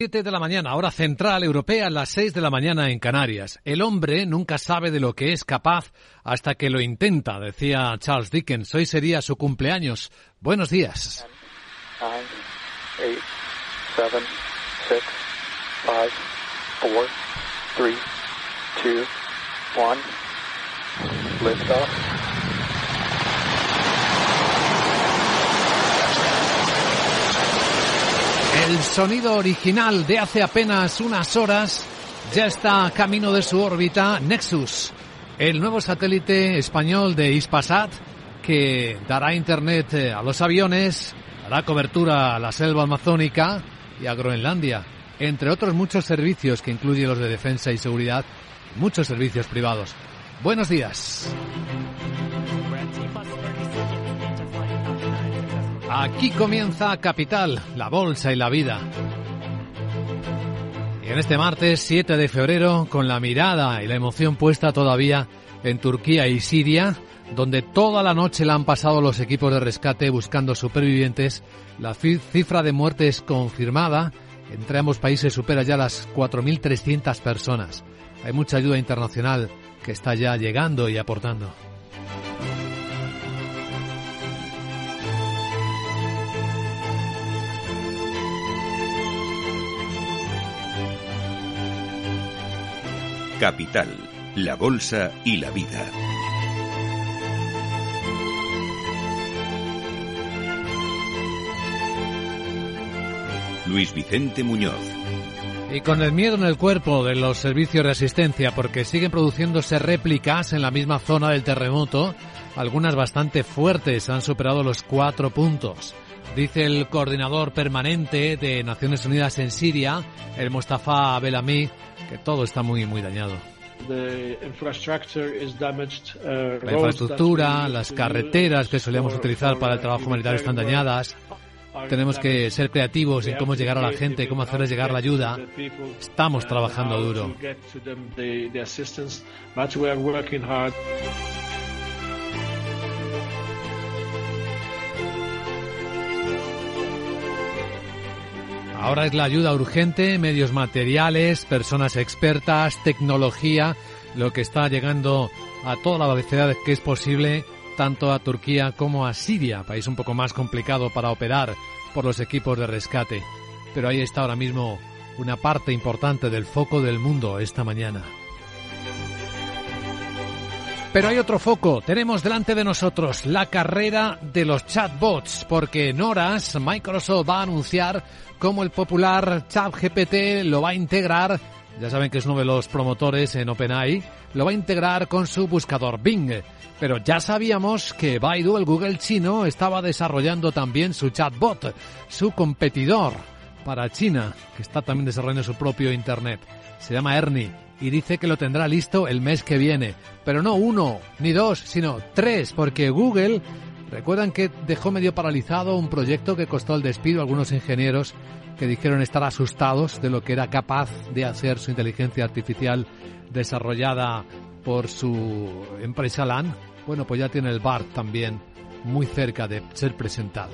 7 de la mañana, hora central europea, las 6 de la mañana en Canarias. El hombre nunca sabe de lo que es capaz hasta que lo intenta, decía Charles Dickens. Hoy sería su cumpleaños. Buenos días. El sonido original de hace apenas unas horas ya está a camino de su órbita Nexus, el nuevo satélite español de Ispasat que dará internet eh, a los aviones, dará cobertura a la selva amazónica y a Groenlandia, entre otros muchos servicios que incluye los de defensa y seguridad, muchos servicios privados. Buenos días. Aquí comienza Capital, la bolsa y la vida. Y en este martes 7 de febrero, con la mirada y la emoción puesta todavía en Turquía y Siria, donde toda la noche la han pasado los equipos de rescate buscando supervivientes, la cifra de muertes confirmada entre ambos países supera ya las 4.300 personas. Hay mucha ayuda internacional que está ya llegando y aportando. Capital, la Bolsa y la Vida. Luis Vicente Muñoz. Y con el miedo en el cuerpo de los servicios de asistencia porque siguen produciéndose réplicas en la misma zona del terremoto, algunas bastante fuertes han superado los cuatro puntos. Dice el coordinador permanente de Naciones Unidas en Siria, el Mustafa Belami, que todo está muy, muy dañado. La infraestructura, las carreteras que solíamos utilizar para el trabajo humanitario están dañadas. Tenemos que ser creativos en cómo llegar a la gente, cómo hacerles llegar la ayuda. Estamos trabajando duro. Ahora es la ayuda urgente, medios materiales, personas expertas, tecnología, lo que está llegando a toda la velocidad que es posible, tanto a Turquía como a Siria, país un poco más complicado para operar por los equipos de rescate. Pero ahí está ahora mismo una parte importante del foco del mundo esta mañana. Pero hay otro foco. Tenemos delante de nosotros la carrera de los chatbots, porque en horas Microsoft va a anunciar cómo el popular ChatGPT lo va a integrar. Ya saben que es uno de los promotores en OpenAI. Lo va a integrar con su buscador Bing. Pero ya sabíamos que Baidu, el Google chino, estaba desarrollando también su chatbot, su competidor para China, que está también desarrollando su propio Internet. Se llama Ernie y dice que lo tendrá listo el mes que viene. Pero no uno, ni dos, sino tres, porque Google, recuerdan que dejó medio paralizado un proyecto que costó el despido a algunos ingenieros que dijeron estar asustados de lo que era capaz de hacer su inteligencia artificial desarrollada por su empresa LAN. Bueno, pues ya tiene el BART también muy cerca de ser presentado.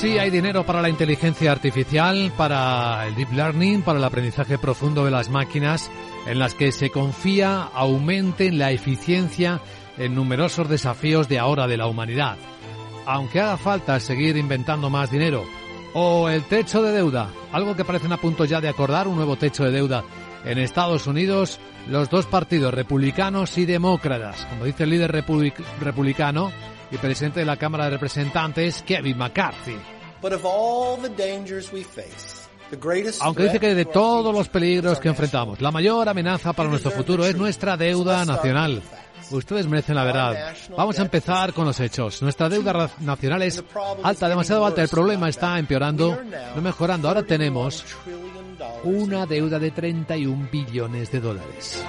Sí, hay dinero para la inteligencia artificial, para el deep learning, para el aprendizaje profundo de las máquinas, en las que se confía aumenten la eficiencia en numerosos desafíos de ahora de la humanidad. Aunque haga falta seguir inventando más dinero. O el techo de deuda, algo que parecen a punto ya de acordar, un nuevo techo de deuda en Estados Unidos, los dos partidos republicanos y demócratas, como dice el líder republicano, y presidente de la Cámara de Representantes, Kevin McCarthy. Aunque dice que de todos los peligros que enfrentamos, la mayor amenaza para nuestro futuro es nuestra deuda nacional. Ustedes merecen la verdad. Vamos a empezar con los hechos. Nuestra deuda nacional es alta, demasiado alta. El problema está empeorando, no mejorando. Ahora tenemos una deuda de 31 billones de dólares.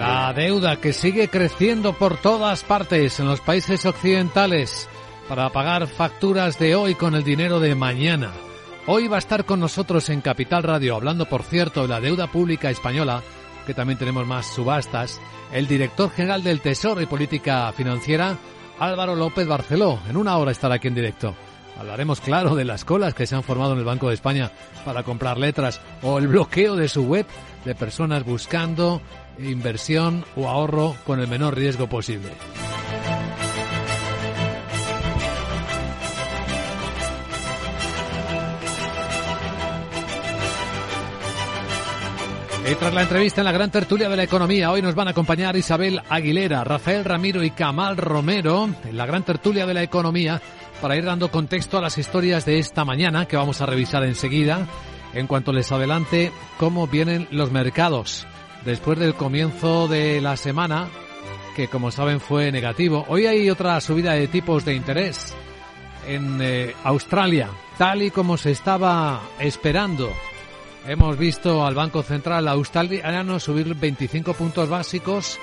La deuda que sigue creciendo por todas partes en los países occidentales para pagar facturas de hoy con el dinero de mañana. Hoy va a estar con nosotros en Capital Radio, hablando, por cierto, de la deuda pública española, que también tenemos más subastas, el director general del Tesoro y Política Financiera, Álvaro López Barceló. En una hora estará aquí en directo. Hablaremos, claro, de las colas que se han formado en el Banco de España para comprar letras o el bloqueo de su web de personas buscando inversión o ahorro con el menor riesgo posible. Y tras la entrevista en la gran tertulia de la economía, hoy nos van a acompañar Isabel Aguilera, Rafael Ramiro y Camal Romero en la gran tertulia de la economía para ir dando contexto a las historias de esta mañana que vamos a revisar enseguida en cuanto les adelante cómo vienen los mercados después del comienzo de la semana que como saben fue negativo. Hoy hay otra subida de tipos de interés en eh, Australia, tal y como se estaba esperando. Hemos visto al Banco Central australiano subir 25 puntos básicos.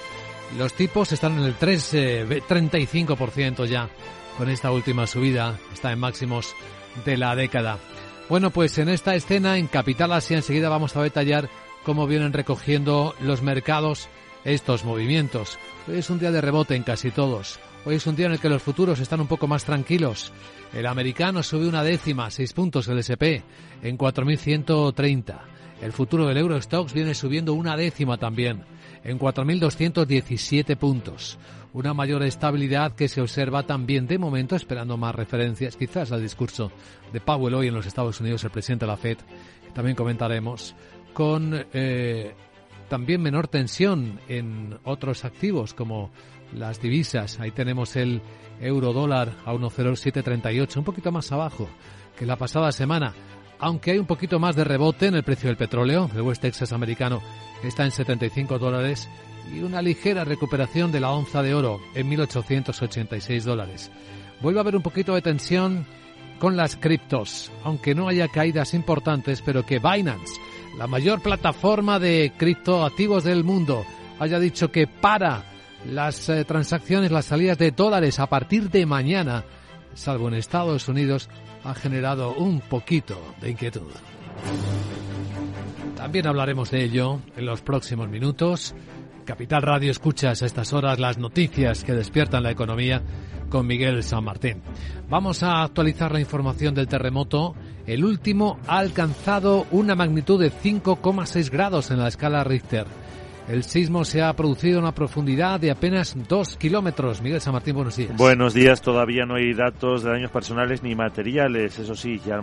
Los tipos están en el 3, 35% eh, ya con esta última subida. Está en máximos de la década. Bueno, pues en esta escena, en Capital Asia, enseguida vamos a detallar cómo vienen recogiendo los mercados estos movimientos. Hoy es un día de rebote en casi todos. Hoy es un día en el que los futuros están un poco más tranquilos. El americano sube una décima, seis puntos el SP, en 4.130. El futuro del Eurostox viene subiendo una décima también, en 4.217 puntos. Una mayor estabilidad que se observa también de momento, esperando más referencias, quizás al discurso de Powell hoy en los Estados Unidos, el presidente de la Fed, también comentaremos, con eh, también menor tensión en otros activos como las divisas. Ahí tenemos el euro dólar a 1,0738, un poquito más abajo que la pasada semana. Aunque hay un poquito más de rebote en el precio del petróleo, el West Texas americano está en 75 dólares y una ligera recuperación de la onza de oro en 1.886 dólares. Vuelve a haber un poquito de tensión con las criptos, aunque no haya caídas importantes, pero que Binance, la mayor plataforma de criptoactivos del mundo, haya dicho que para las eh, transacciones, las salidas de dólares a partir de mañana, salvo en Estados Unidos, ha generado un poquito de inquietud. También hablaremos de ello en los próximos minutos. Capital Radio escuchas a estas horas las noticias que despiertan la economía con Miguel San Martín. Vamos a actualizar la información del terremoto. El último ha alcanzado una magnitud de 5,6 grados en la escala Richter. El sismo se ha producido a una profundidad de apenas dos kilómetros. Miguel San Martín, buenos días. Buenos días. Todavía no hay datos de daños personales ni materiales. Eso sí, ya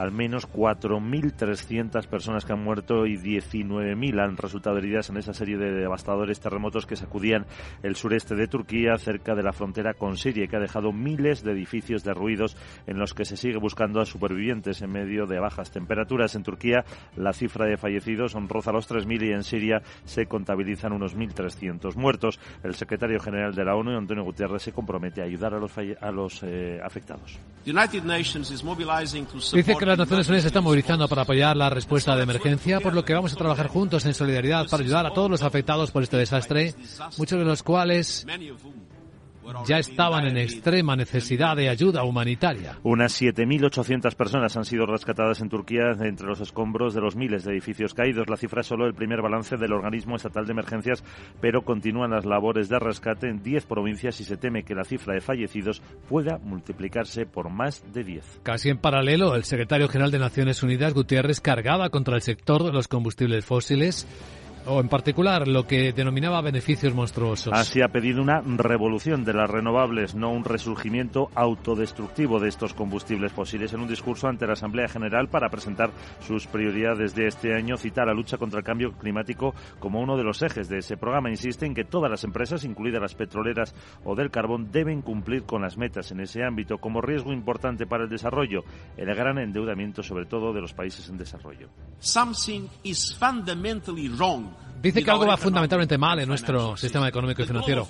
al menos 4.300 personas que han muerto y 19.000 han resultado heridas en esa serie de devastadores terremotos que sacudían el sureste de Turquía, cerca de la frontera con Siria, y que ha dejado miles de edificios derruidos en los que se sigue buscando a supervivientes en medio de bajas temperaturas. En Turquía, la cifra de fallecidos son roza los 3.000 y en Siria se contabilizan unos 1.300 muertos. El secretario general de la ONU, Antonio Guterres, se compromete a ayudar a los, a los eh, afectados. Dice que las Naciones Unidas se están movilizando para apoyar la respuesta de emergencia, por lo que vamos a trabajar juntos en solidaridad para ayudar a todos los afectados por este desastre, muchos de los cuales ya estaban en extrema necesidad de ayuda humanitaria. Unas 7.800 personas han sido rescatadas en Turquía entre los escombros de los miles de edificios caídos. La cifra es solo el primer balance del organismo estatal de emergencias, pero continúan las labores de rescate en 10 provincias y se teme que la cifra de fallecidos pueda multiplicarse por más de 10. Casi en paralelo, el secretario general de Naciones Unidas, Gutiérrez, cargaba contra el sector de los combustibles fósiles o en particular lo que denominaba beneficios monstruosos. Así ha pedido una revolución de las renovables, no un resurgimiento autodestructivo de estos combustibles fósiles. En un discurso ante la Asamblea General para presentar sus prioridades de este año, cita la lucha contra el cambio climático como uno de los ejes de ese programa. Insiste en que todas las empresas, incluidas las petroleras o del carbón, deben cumplir con las metas en ese ámbito como riesgo importante para el desarrollo, el gran endeudamiento sobre todo de los países en desarrollo. Something is fundamentally wrong Dice que algo va fundamentalmente mal en nuestro sistema económico y financiero.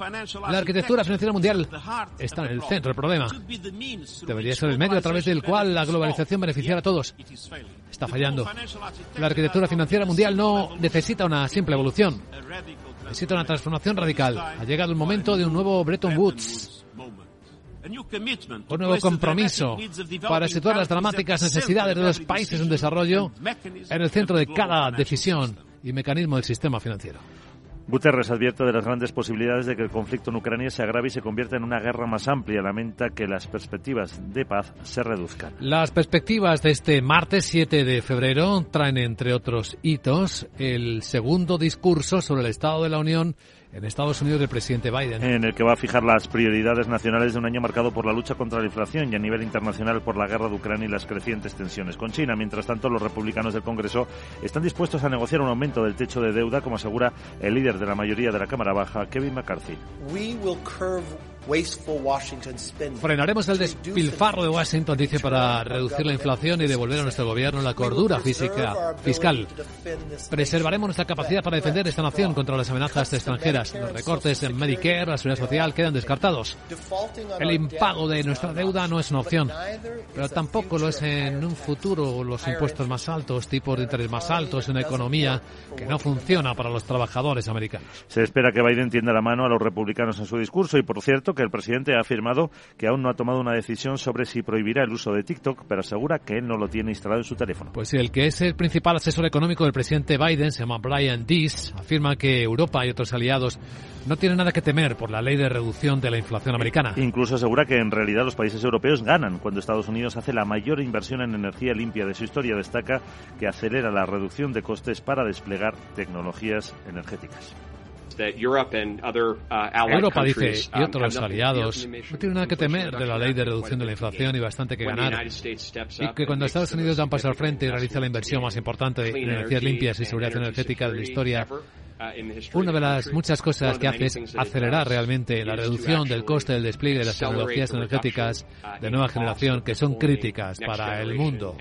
La arquitectura financiera mundial está en el centro del problema. Debería ser el medio a través del cual la globalización beneficiara a todos. Está fallando. La arquitectura financiera mundial no necesita una simple evolución. Necesita una transformación radical. Ha llegado el momento de un nuevo Bretton Woods. Un nuevo compromiso para situar las dramáticas necesidades de los países en desarrollo en el centro de cada decisión y mecanismo del sistema financiero. Guterres advierte de las grandes posibilidades de que el conflicto en Ucrania se agrave y se convierta en una guerra más amplia. Lamenta que las perspectivas de paz se reduzcan. Las perspectivas de este martes 7 de febrero traen, entre otros hitos, el segundo discurso sobre el Estado de la Unión en Estados Unidos del presidente Biden. En el que va a fijar las prioridades nacionales de un año marcado por la lucha contra la inflación y a nivel internacional por la guerra de Ucrania y las crecientes tensiones con China. Mientras tanto, los republicanos del Congreso están dispuestos a negociar un aumento del techo de deuda, como asegura el líder de la mayoría de la Cámara Baja, Kevin McCarthy. Frenaremos el despilfarro de Washington, dice, para reducir la inflación y devolver a nuestro gobierno la cordura física, fiscal. Preservaremos nuestra capacidad para defender esta nación contra las amenazas extranjeras. Los recortes en Medicare, la seguridad social quedan descartados. El impago de nuestra deuda no es una opción, pero tampoco lo es en un futuro los impuestos más altos, tipos de interés más altos, una economía que no funciona para los trabajadores americanos. Se espera que Biden tienda la mano a los republicanos en su discurso y, por cierto, que el presidente ha afirmado que aún no ha tomado una decisión sobre si prohibirá el uso de TikTok, pero asegura que él no lo tiene instalado en su teléfono. Pues el que es el principal asesor económico del presidente Biden, se llama Brian Dees, afirma que Europa y otros aliados no tienen nada que temer por la ley de reducción de la inflación americana. Incluso asegura que en realidad los países europeos ganan cuando Estados Unidos hace la mayor inversión en energía limpia de su historia. Destaca que acelera la reducción de costes para desplegar tecnologías energéticas. Uh, Europa, dice, y um, otros aliados no tienen nada que temer de la ley de reducción de la inflación y bastante que ganar. Y que cuando Estados Unidos da un paso al frente y realiza la inversión más importante en energías limpias y seguridad energética de la historia, una de las muchas cosas que hace es acelerar realmente la reducción del coste del despliegue de las tecnologías energéticas de nueva generación que son críticas para el mundo.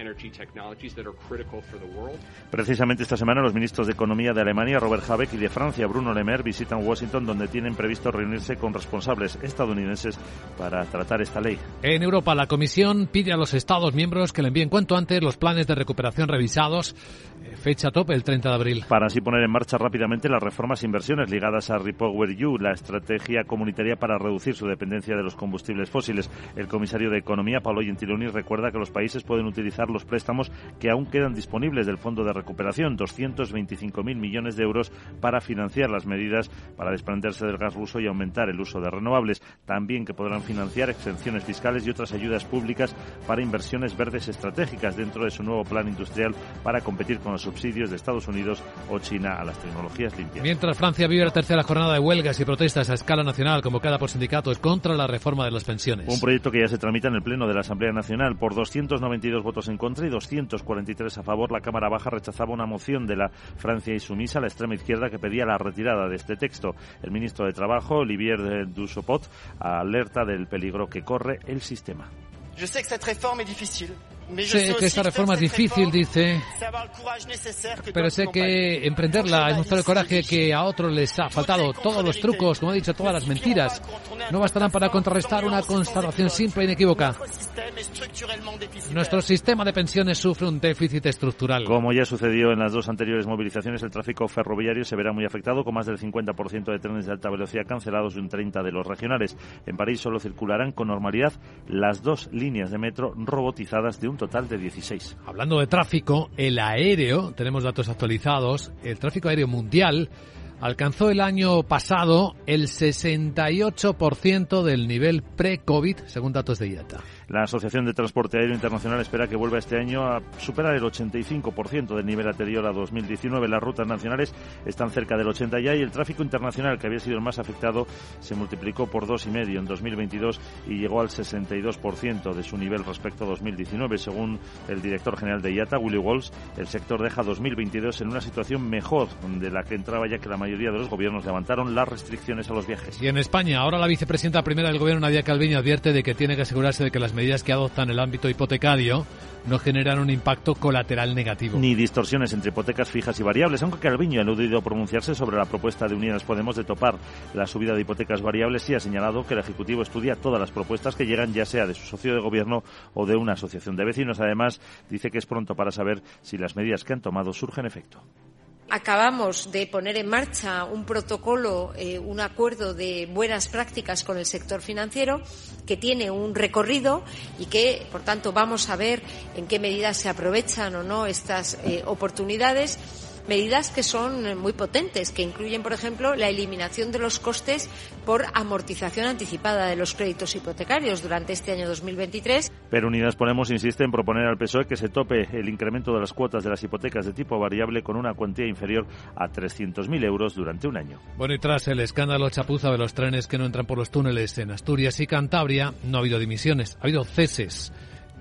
Precisamente esta semana los ministros de Economía de Alemania, Robert Habeck, y de Francia, Bruno Le Maire, visitan Washington donde tienen previsto reunirse con responsables estadounidenses para tratar esta ley. En Europa, la Comisión pide a los Estados miembros que le envíen cuanto antes los planes de recuperación revisados. Eh, fecha tope el 30 de abril. Para así poner en marcha rápidamente las reformas e inversiones ligadas a Repower You, la estrategia comunitaria para reducir su dependencia de los combustibles fósiles. El comisario de Economía, Paolo Gentiloni, recuerda que los países pueden utilizar los préstamos que aún quedan disponibles del Fondo de Recuperación, 225.000 millones de euros para financiar las medidas para desprenderse del gas ruso y aumentar el uso de renovables. También que podrán financiar exenciones fiscales y otras ayudas públicas para inversiones verdes estratégicas dentro de su nuevo plan industrial para competir con los subsidios de Estados Unidos o China a las tecnologías Mientras Francia vive la tercera jornada de huelgas y protestas a escala nacional convocada por sindicatos contra la reforma de las pensiones. Un proyecto que ya se tramita en el Pleno de la Asamblea Nacional. Por 292 votos en contra y 243 a favor, la Cámara Baja rechazaba una moción de la Francia y sumisa, la extrema izquierda, que pedía la retirada de este texto. El ministro de Trabajo, Olivier Dussopt, alerta del peligro que corre el sistema. Yo sé que esta reforma es difícil. Sé que esta reforma es difícil, dice, pero sé que emprenderla es mostrar el coraje que a otros les ha faltado. Todos los trucos, como he dicho, todas las mentiras, no bastarán para contrarrestar una constatación simple e inequívoca. Nuestro sistema de pensiones sufre un déficit estructural. Como ya sucedió en las dos anteriores movilizaciones, el tráfico ferroviario se verá muy afectado, con más del 50% de trenes de alta velocidad cancelados y un 30% de los regionales. En París solo circularán con normalidad las dos líneas de metro robotizadas de un total de 16. Hablando de tráfico, el aéreo, tenemos datos actualizados, el tráfico aéreo mundial alcanzó el año pasado el 68% del nivel pre-COVID, según datos de IATA. La Asociación de Transporte Aéreo Internacional espera que vuelva este año a superar el 85% del nivel anterior a 2019. Las rutas nacionales están cerca del 80 ya y el tráfico internacional, que había sido el más afectado, se multiplicó por dos y medio en 2022 y llegó al 62% de su nivel respecto a 2019. Según el director general de IATA, Willy Walsh, el sector deja 2022 en una situación mejor de la que entraba ya que la mayoría de los gobiernos levantaron las restricciones a los viajes. Y en España, ahora la vicepresidenta primera del gobierno, Nadia Calviño, advierte de que tiene que asegurarse de que las medidas que adoptan el ámbito hipotecario no generan un impacto colateral negativo. Ni distorsiones entre hipotecas fijas y variables, aunque Calviño ha eludido pronunciarse sobre la propuesta de Unidas Podemos de topar la subida de hipotecas variables y ha señalado que el Ejecutivo estudia todas las propuestas que llegan, ya sea de su socio de gobierno o de una asociación de vecinos. Además, dice que es pronto para saber si las medidas que han tomado surgen efecto. Acabamos de poner en marcha un protocolo, eh, un acuerdo de buenas prácticas con el sector financiero que tiene un recorrido y que, por tanto, vamos a ver en qué medida se aprovechan o no estas eh, oportunidades medidas que son muy potentes, que incluyen, por ejemplo, la eliminación de los costes por amortización anticipada de los créditos hipotecarios durante este año 2023. Pero Unidas Podemos insiste en proponer al PSOE que se tope el incremento de las cuotas de las hipotecas de tipo variable con una cuantía inferior a 300.000 euros durante un año. Bueno, y tras el escándalo chapuza de los trenes que no entran por los túneles en Asturias y Cantabria, no ha habido dimisiones, ha habido ceses.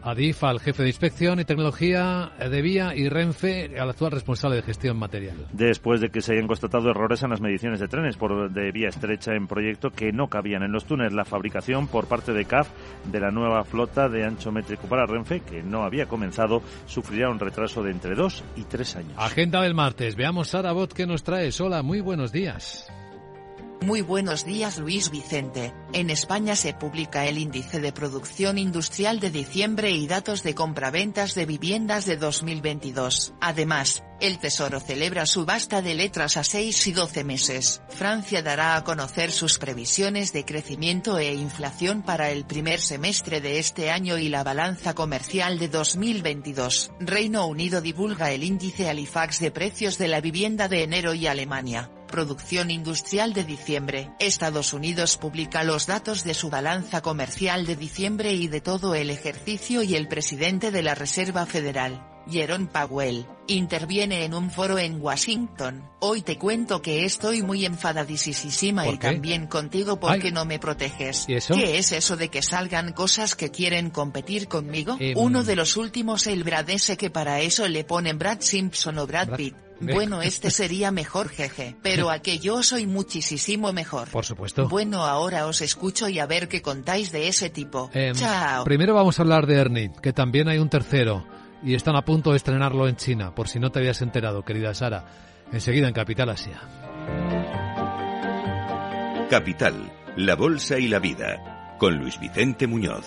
Adif al jefe de inspección y tecnología de Vía y Renfe al actual responsable de gestión material. Después de que se hayan constatado errores en las mediciones de trenes por de vía estrecha en proyecto que no cabían en los túneles, la fabricación por parte de CAF de la nueva flota de ancho métrico para Renfe, que no había comenzado, sufrirá un retraso de entre dos y tres años. Agenda del martes. Veamos Sara Bot que nos trae. Hola, muy buenos días. Muy buenos días Luis Vicente. En España se publica el índice de producción industrial de diciembre y datos de compraventas de viviendas de 2022. Además, el Tesoro celebra subasta de letras a 6 y 12 meses. Francia dará a conocer sus previsiones de crecimiento e inflación para el primer semestre de este año y la balanza comercial de 2022. Reino Unido divulga el índice Halifax de precios de la vivienda de enero y Alemania producción industrial de diciembre. Estados Unidos publica los datos de su balanza comercial de diciembre y de todo el ejercicio y el presidente de la Reserva Federal, Jerome Powell, interviene en un foro en Washington. Hoy te cuento que estoy muy enfadadísima y también contigo porque no me proteges. ¿Y eso? ¿Qué es eso de que salgan cosas que quieren competir conmigo? Em. Uno de los últimos el Brad ese que para eso le ponen Brad Simpson o Brad Brad- Pitt. Bueno, este sería mejor jeje, pero a que yo soy muchísimo mejor. Por supuesto. Bueno, ahora os escucho y a ver qué contáis de ese tipo. Em, Chao. Primero vamos a hablar de Ernie, que también hay un tercero y están a punto de estrenarlo en China, por si no te habías enterado, querida Sara. Enseguida en Capital Asia. Capital, la Bolsa y la Vida, con Luis Vicente Muñoz.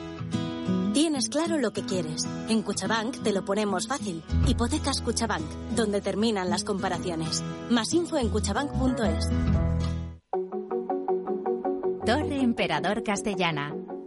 Tienes claro lo que quieres. En Cuchabank te lo ponemos fácil. Hipotecas Cuchabank, donde terminan las comparaciones. Más info en cuchabank.es. Torre Emperador Castellana.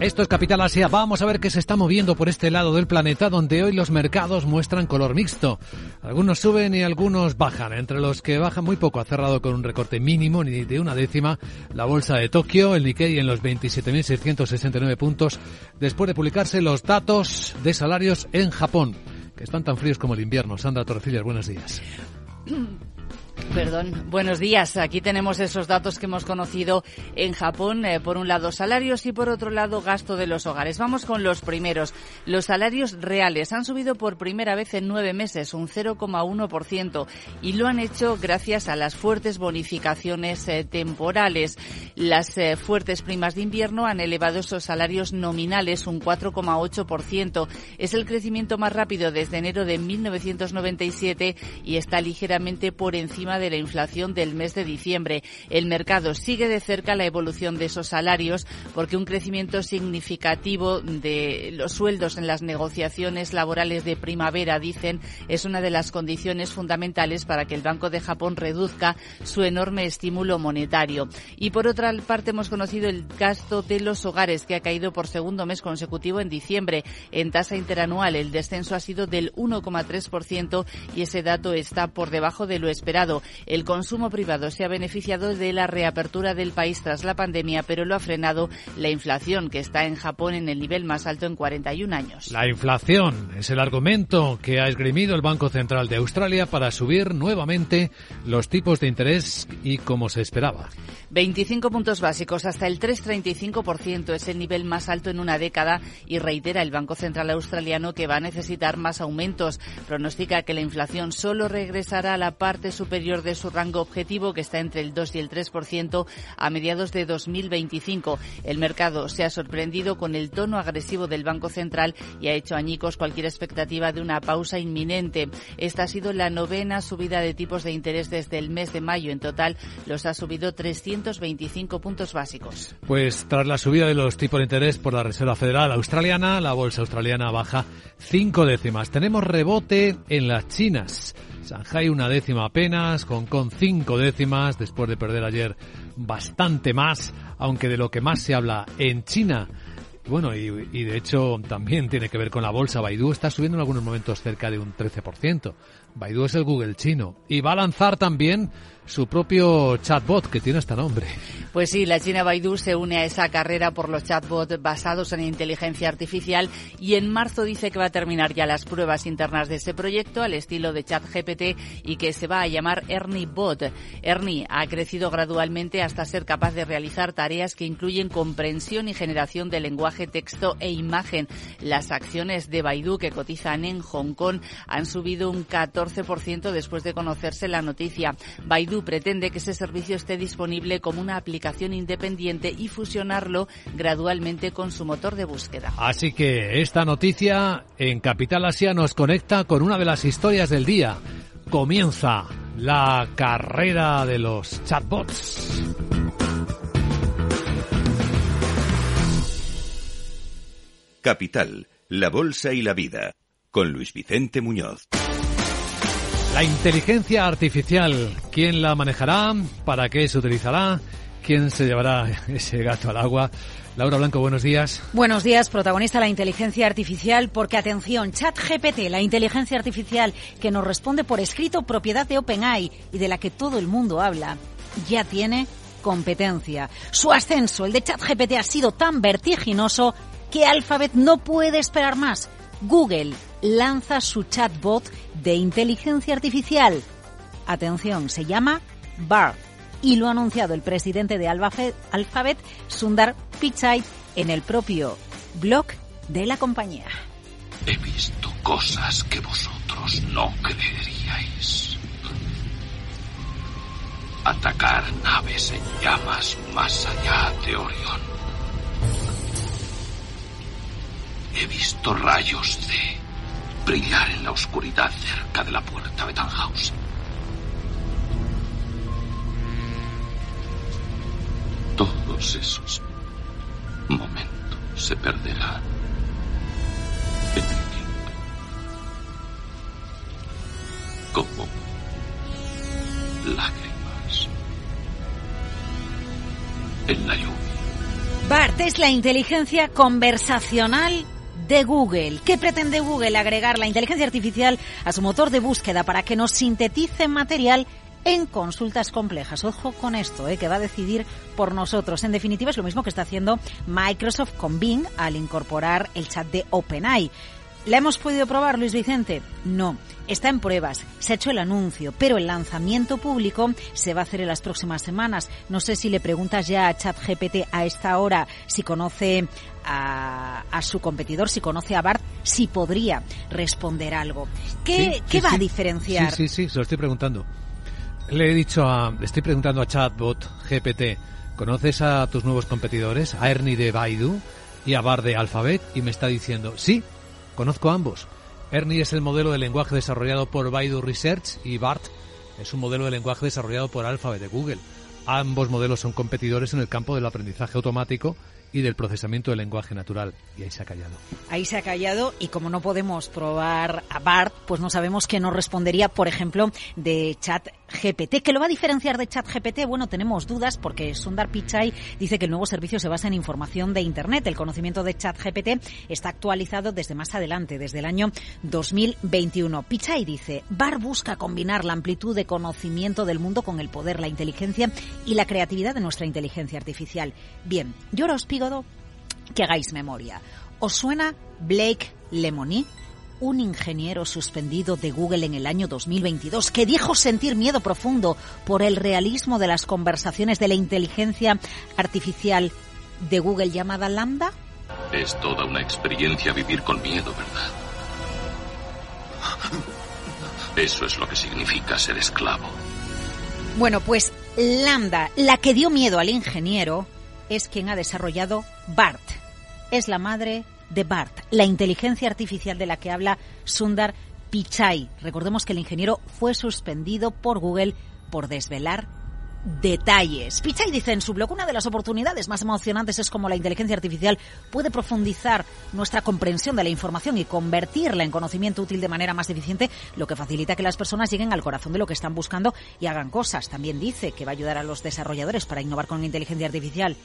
Esto es Capital Asia. Vamos a ver qué se está moviendo por este lado del planeta, donde hoy los mercados muestran color mixto. Algunos suben y algunos bajan. Entre los que bajan muy poco, ha cerrado con un recorte mínimo, ni de una décima, la bolsa de Tokio, el Nikkei en los 27.669 puntos, después de publicarse los datos de salarios en Japón, que están tan fríos como el invierno. Sandra Torrecillas, buenos días. Perdón, buenos días. Aquí tenemos esos datos que hemos conocido en Japón. Eh, por un lado, salarios y por otro lado, gasto de los hogares. Vamos con los primeros. Los salarios reales han subido por primera vez en nueve meses, un 0,1%, y lo han hecho gracias a las fuertes bonificaciones eh, temporales. Las eh, fuertes primas de invierno han elevado esos salarios nominales un 4,8%. Es el crecimiento más rápido desde enero de 1997 y está ligeramente por encima de la inflación del mes de diciembre. El mercado sigue de cerca la evolución de esos salarios porque un crecimiento significativo de los sueldos en las negociaciones laborales de primavera, dicen, es una de las condiciones fundamentales para que el Banco de Japón reduzca su enorme estímulo monetario. Y por otra parte hemos conocido el gasto de los hogares que ha caído por segundo mes consecutivo en diciembre. En tasa interanual el descenso ha sido del 1,3% y ese dato está por debajo de lo esperado. El consumo privado se ha beneficiado de la reapertura del país tras la pandemia, pero lo ha frenado la inflación, que está en Japón en el nivel más alto en 41 años. La inflación es el argumento que ha esgrimido el Banco Central de Australia para subir nuevamente los tipos de interés y como se esperaba. 25 puntos básicos, hasta el 3,35% es el nivel más alto en una década y reitera el Banco Central Australiano que va a necesitar más aumentos. Pronostica que la inflación solo regresará a la parte superior de su rango objetivo, que está entre el 2 y el 3%, a mediados de 2025. El mercado se ha sorprendido con el tono agresivo del Banco Central y ha hecho añicos cualquier expectativa de una pausa inminente. Esta ha sido la novena subida de tipos de interés desde el mes de mayo. En total, los ha subido 300 225 puntos básicos. Pues tras la subida de los tipos de interés por la Reserva Federal Australiana, la bolsa australiana baja cinco décimas. Tenemos rebote en las chinas. Shanghai una décima apenas, Hong Kong cinco décimas después de perder ayer bastante más, aunque de lo que más se habla en China bueno, y, y, de hecho también tiene que ver con la bolsa. Baidu está subiendo en algunos momentos cerca de un 13%. Baidu es el Google chino. Y va a lanzar también su propio chatbot que tiene este nombre. Pues sí, la China Baidu se une a esa carrera por los chatbots basados en inteligencia artificial y en marzo dice que va a terminar ya las pruebas internas de ese proyecto al estilo de ChatGPT y que se va a llamar Ernie Bot. Ernie ha crecido gradualmente hasta ser capaz de realizar tareas que incluyen comprensión y generación de lenguaje, texto e imagen. Las acciones de Baidu que cotizan en Hong Kong han subido un 14% después de conocerse la noticia. Pretende que ese servicio esté disponible como una aplicación independiente y fusionarlo gradualmente con su motor de búsqueda. Así que esta noticia en Capital Asia nos conecta con una de las historias del día. Comienza la carrera de los chatbots. Capital, la Bolsa y la Vida, con Luis Vicente Muñoz. La inteligencia artificial, ¿quién la manejará? ¿Para qué se utilizará? ¿Quién se llevará ese gato al agua? Laura Blanco, buenos días. Buenos días, protagonista la inteligencia artificial, porque atención, ChatGPT, la inteligencia artificial que nos responde por escrito propiedad de OpenAI y de la que todo el mundo habla, ya tiene competencia. Su ascenso, el de ChatGPT, ha sido tan vertiginoso que Alphabet no puede esperar más. Google lanza su chatbot de inteligencia artificial. Atención, se llama BART y lo ha anunciado el presidente de Alphabet, Sundar Pichai, en el propio blog de la compañía. He visto cosas que vosotros no creeríais. Atacar naves en llamas más allá de Orión. He visto rayos de brillar en la oscuridad cerca de la puerta de Tannhausen. Todos esos momentos se perderán en el tiempo. Como lágrimas en la lluvia. Bart es la inteligencia conversacional de Google. ¿Qué pretende Google? Agregar la inteligencia artificial a su motor de búsqueda para que nos sintetice material en consultas complejas. Ojo con esto, ¿eh? que va a decidir por nosotros. En definitiva, es lo mismo que está haciendo Microsoft con Bing al incorporar el chat de OpenAI. ¿La hemos podido probar, Luis Vicente? No. Está en pruebas, se ha hecho el anuncio, pero el lanzamiento público se va a hacer en las próximas semanas. No sé si le preguntas ya a ChatGPT a esta hora si conoce a, su competidor, si conoce a Bart, si podría responder algo. ¿Qué, va a diferenciar? Sí, sí, sí, se lo estoy preguntando. Le he dicho a, le estoy preguntando a Chatbot GPT, ¿conoces a tus nuevos competidores, a Ernie de Baidu y a Bart de Alphabet? Y me está diciendo, sí, Conozco ambos. Ernie es el modelo de lenguaje desarrollado por Baidu Research y BART es un modelo de lenguaje desarrollado por Alphabet de Google. Ambos modelos son competidores en el campo del aprendizaje automático y del procesamiento del lenguaje natural. Y ahí se ha callado. Ahí se ha callado y como no podemos probar a BART, pues no sabemos qué nos respondería, por ejemplo, de chat GPT. ¿Qué lo va a diferenciar de chat GPT? Bueno, tenemos dudas porque Sundar Pichai dice que el nuevo servicio se basa en información de Internet. El conocimiento de chat GPT está actualizado desde más adelante, desde el año 2021. Pichai dice, BART busca combinar la amplitud de conocimiento del mundo con el poder, la inteligencia y la creatividad de nuestra inteligencia artificial. Bien, yo ahora os pido que hagáis memoria. ¿Os suena Blake Lemony? Un ingeniero suspendido de Google en el año 2022 que dijo sentir miedo profundo por el realismo de las conversaciones de la inteligencia artificial de Google llamada Lambda? Es toda una experiencia vivir con miedo, ¿verdad? Eso es lo que significa ser esclavo. Bueno, pues Lambda, la que dio miedo al ingeniero, es quien ha desarrollado BART. Es la madre de BART, la inteligencia artificial de la que habla Sundar Pichai. Recordemos que el ingeniero fue suspendido por Google por desvelar detalles. Pichai dice en su blog, una de las oportunidades más emocionantes es como la inteligencia artificial puede profundizar nuestra comprensión de la información y convertirla en conocimiento útil de manera más eficiente, lo que facilita que las personas lleguen al corazón de lo que están buscando y hagan cosas. También dice que va a ayudar a los desarrolladores para innovar con la inteligencia artificial.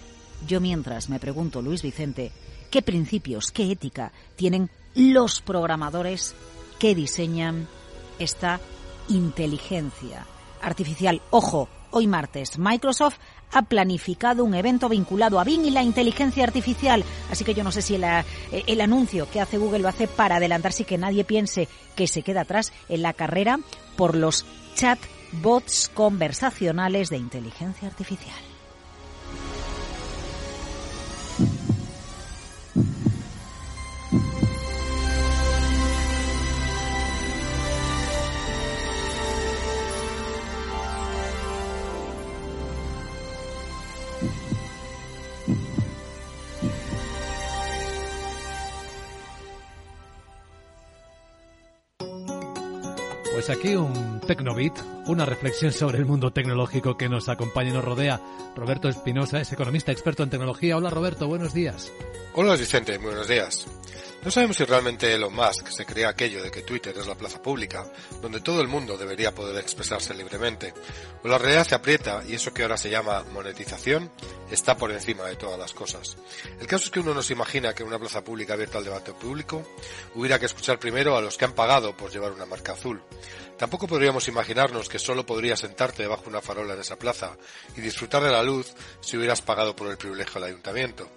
Yo mientras me pregunto, Luis Vicente, ¿qué principios, qué ética tienen los programadores que diseñan esta inteligencia artificial? Ojo, hoy martes Microsoft ha planificado un evento vinculado a Bing y la inteligencia artificial. Así que yo no sé si eh, el anuncio que hace Google lo hace para adelantarse y que nadie piense que se queda atrás en la carrera por los chatbots conversacionales de inteligencia artificial. Aquí un Tecnobit, una reflexión sobre el mundo tecnológico que nos acompaña y nos rodea. Roberto Espinosa es economista experto en tecnología. Hola Roberto, buenos días. Hola Vicente, muy buenos días. No sabemos si realmente Elon Musk se crea aquello de que Twitter es la plaza pública, donde todo el mundo debería poder expresarse libremente, o la realidad se aprieta y eso que ahora se llama monetización está por encima de todas las cosas. El caso es que uno no se imagina que una plaza pública abierta al debate público hubiera que escuchar primero a los que han pagado por llevar una marca azul. Tampoco podríamos imaginarnos que solo podrías sentarte debajo de una farola en esa plaza y disfrutar de la luz si hubieras pagado por el privilegio del ayuntamiento.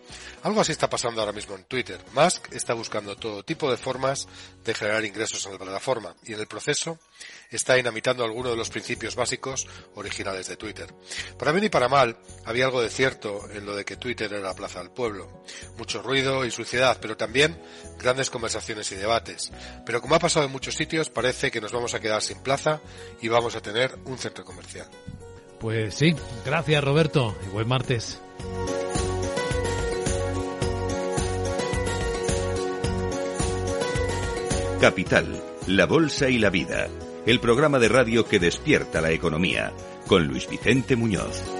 Algo así está pasando ahora mismo en Twitter. Musk está buscando todo tipo de formas de generar ingresos en la plataforma y en el proceso está dinamitando algunos de los principios básicos originales de Twitter. Para bien y para mal, había algo de cierto en lo de que Twitter era la plaza del pueblo. Mucho ruido y suciedad, pero también grandes conversaciones y debates. Pero como ha pasado en muchos sitios, parece que nos vamos a quedar sin plaza y vamos a tener un centro comercial. Pues sí, gracias Roberto y buen martes. Capital, la Bolsa y la Vida el programa de radio que despierta la economía, con Luis Vicente Muñoz.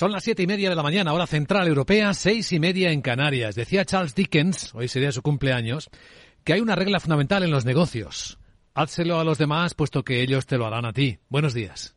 Son las siete y media de la mañana, hora central europea, seis y media en Canarias. Decía Charles Dickens, hoy sería su cumpleaños, que hay una regla fundamental en los negocios. Házselo a los demás, puesto que ellos te lo harán a ti. Buenos días.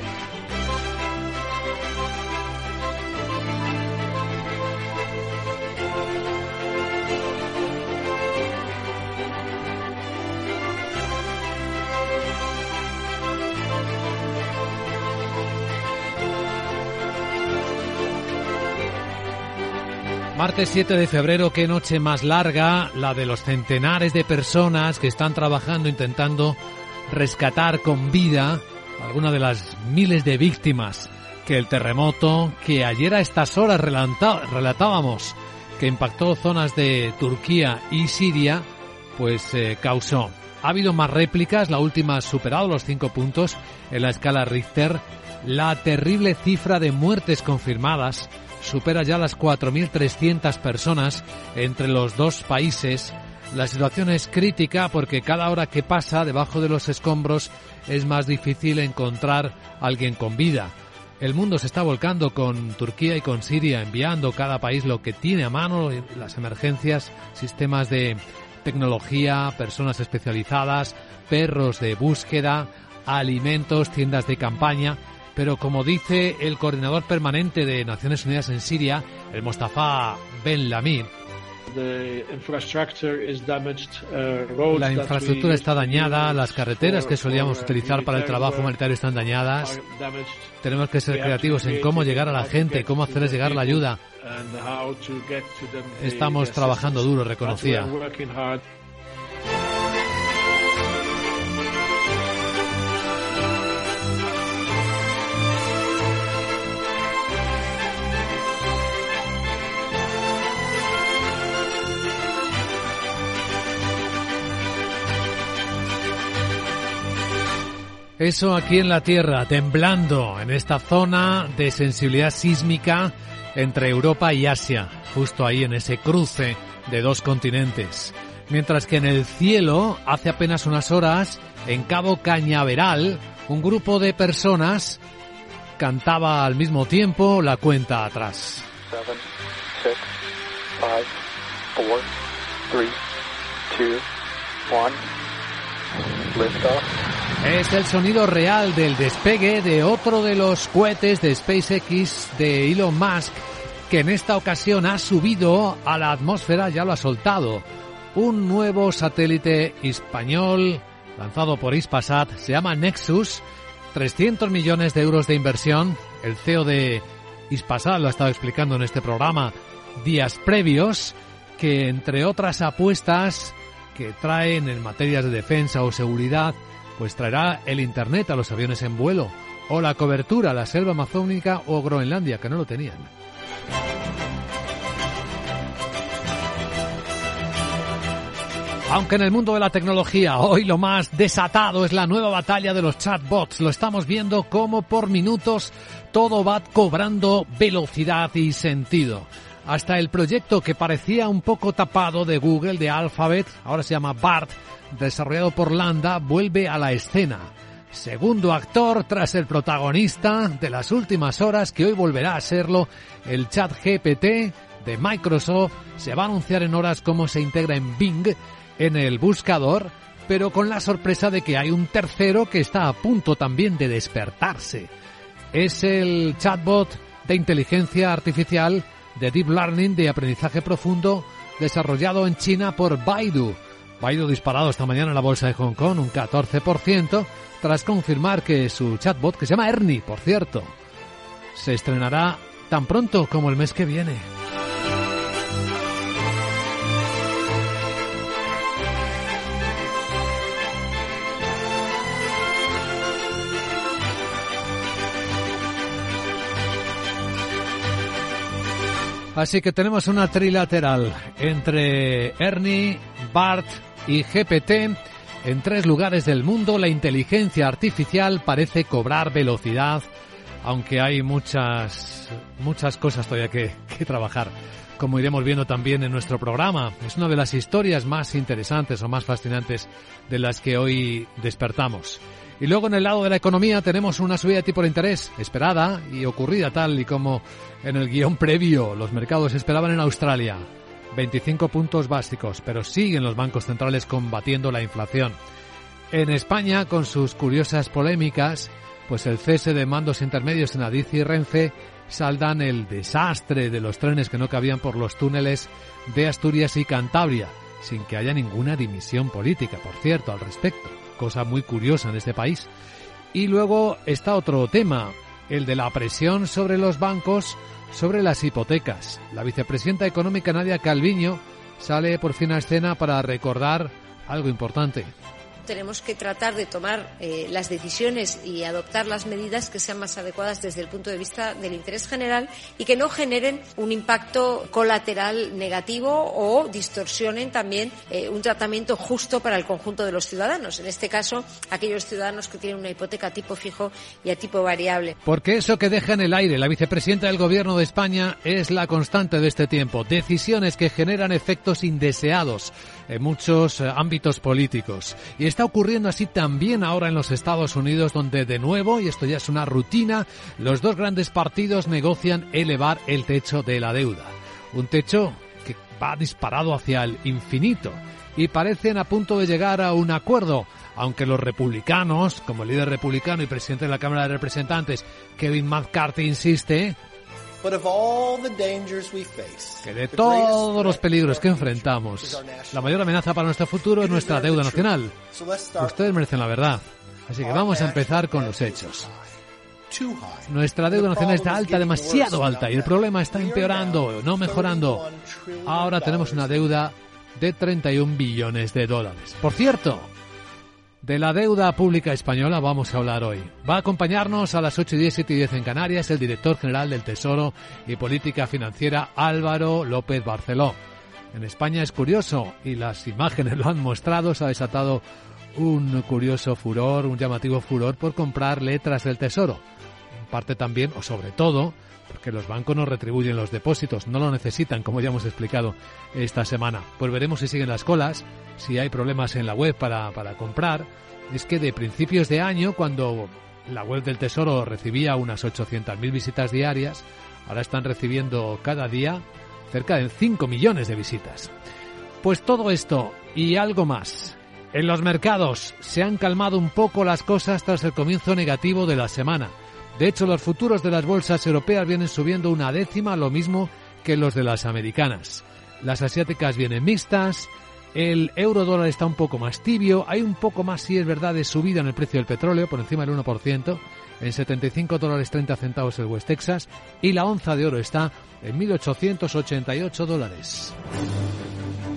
Martes 7 de febrero, qué noche más larga, la de los centenares de personas que están trabajando intentando rescatar con vida alguna de las miles de víctimas que el terremoto que ayer a estas horas relatábamos que impactó zonas de Turquía y Siria, pues eh, causó. Ha habido más réplicas, la última ha superado los cinco puntos en la escala Richter. La terrible cifra de muertes confirmadas supera ya las 4.300 personas entre los dos países. La situación es crítica porque cada hora que pasa debajo de los escombros es más difícil encontrar alguien con vida. El mundo se está volcando con Turquía y con Siria, enviando cada país lo que tiene a mano, las emergencias, sistemas de tecnología, personas especializadas, perros de búsqueda, alimentos, tiendas de campaña pero como dice el coordinador permanente de Naciones Unidas en Siria, el Mustafa Ben Lamir, la infraestructura está dañada, las carreteras que solíamos utilizar para el trabajo humanitario están dañadas. Tenemos que ser creativos en cómo llegar a la gente, cómo hacerles llegar la ayuda. Estamos trabajando duro, reconocía. Eso aquí en la Tierra, temblando en esta zona de sensibilidad sísmica entre Europa y Asia, justo ahí en ese cruce de dos continentes. Mientras que en el cielo, hace apenas unas horas, en Cabo Cañaveral, un grupo de personas cantaba al mismo tiempo la cuenta atrás. Es el sonido real del despegue de otro de los cohetes de SpaceX de Elon Musk, que en esta ocasión ha subido a la atmósfera, ya lo ha soltado. Un nuevo satélite español lanzado por Ispasat se llama Nexus, 300 millones de euros de inversión. El CEO de Ispasat lo ha estado explicando en este programa días previos, que entre otras apuestas que traen en materias de defensa o seguridad, pues traerá el Internet a los aviones en vuelo o la cobertura a la selva amazónica o Groenlandia, que no lo tenían. Aunque en el mundo de la tecnología hoy lo más desatado es la nueva batalla de los chatbots, lo estamos viendo como por minutos todo va cobrando velocidad y sentido. Hasta el proyecto que parecía un poco tapado de Google, de Alphabet, ahora se llama BART, desarrollado por Landa, vuelve a la escena. Segundo actor tras el protagonista de las últimas horas, que hoy volverá a serlo, el chat GPT de Microsoft, se va a anunciar en horas cómo se integra en Bing, en el buscador, pero con la sorpresa de que hay un tercero que está a punto también de despertarse. es el chatbot de inteligencia artificial de Deep Learning de aprendizaje profundo desarrollado en China por Baidu. Baidu disparado esta mañana en la bolsa de Hong Kong un 14% tras confirmar que su chatbot, que se llama Ernie, por cierto, se estrenará tan pronto como el mes que viene. Así que tenemos una trilateral entre Ernie, Bart y GPT. En tres lugares del mundo la inteligencia artificial parece cobrar velocidad, aunque hay muchas, muchas cosas todavía que, que trabajar como iremos viendo también en nuestro programa. Es una de las historias más interesantes o más fascinantes de las que hoy despertamos. Y luego en el lado de la economía tenemos una subida de tipo de interés esperada y ocurrida tal y como en el guion previo los mercados esperaban en Australia. 25 puntos básicos, pero siguen los bancos centrales combatiendo la inflación. En España, con sus curiosas polémicas, pues el cese de mandos intermedios en Adici y Renfe saldan el desastre de los trenes que no cabían por los túneles de Asturias y Cantabria, sin que haya ninguna dimisión política, por cierto, al respecto cosa muy curiosa en este país. Y luego está otro tema, el de la presión sobre los bancos sobre las hipotecas. La vicepresidenta económica Nadia Calviño sale por fin a escena para recordar algo importante tenemos que tratar de tomar eh, las decisiones y adoptar las medidas que sean más adecuadas desde el punto de vista del interés general y que no generen un impacto colateral negativo o distorsionen también eh, un tratamiento justo para el conjunto de los ciudadanos. En este caso, aquellos ciudadanos que tienen una hipoteca a tipo fijo y a tipo variable. Porque eso que deja en el aire la vicepresidenta del Gobierno de España es la constante de este tiempo. Decisiones que generan efectos indeseados en muchos eh, ámbitos políticos. Y está ocurriendo así también ahora en los Estados Unidos, donde de nuevo, y esto ya es una rutina, los dos grandes partidos negocian elevar el techo de la deuda. Un techo que va disparado hacia el infinito y parecen a punto de llegar a un acuerdo aunque los republicanos, como líder republicano y presidente de la Cámara de Representantes, Kevin McCarthy insiste que de todos los peligros que enfrentamos, la mayor amenaza para nuestro futuro es nuestra deuda nacional. Ustedes merecen la verdad. Así que vamos a empezar con los hechos. Nuestra deuda nacional está alta, demasiado alta, y el problema está empeorando, no mejorando. Ahora tenemos una deuda de 31 billones de dólares. Por cierto, de la deuda pública española vamos a hablar hoy. Va a acompañarnos a las 8 y 10, 7 y 10 en Canarias el director general del Tesoro y Política Financiera Álvaro López Barceló. En España es curioso y las imágenes lo han mostrado, se ha desatado un curioso furor, un llamativo furor por comprar letras del Tesoro. Parte también, o sobre todo, porque los bancos no retribuyen los depósitos, no lo necesitan, como ya hemos explicado esta semana. Pues veremos si siguen las colas, si hay problemas en la web para, para comprar. Es que de principios de año, cuando la web del Tesoro recibía unas 800.000 visitas diarias, ahora están recibiendo cada día cerca de 5 millones de visitas. Pues todo esto y algo más. En los mercados se han calmado un poco las cosas tras el comienzo negativo de la semana. De hecho, los futuros de las bolsas europeas vienen subiendo una décima, lo mismo que los de las americanas. Las asiáticas vienen mixtas, el euro dólar está un poco más tibio, hay un poco más, si es verdad, de subida en el precio del petróleo, por encima del 1%, en 75 dólares 30 centavos el West Texas, y la onza de oro está en 1.888 dólares.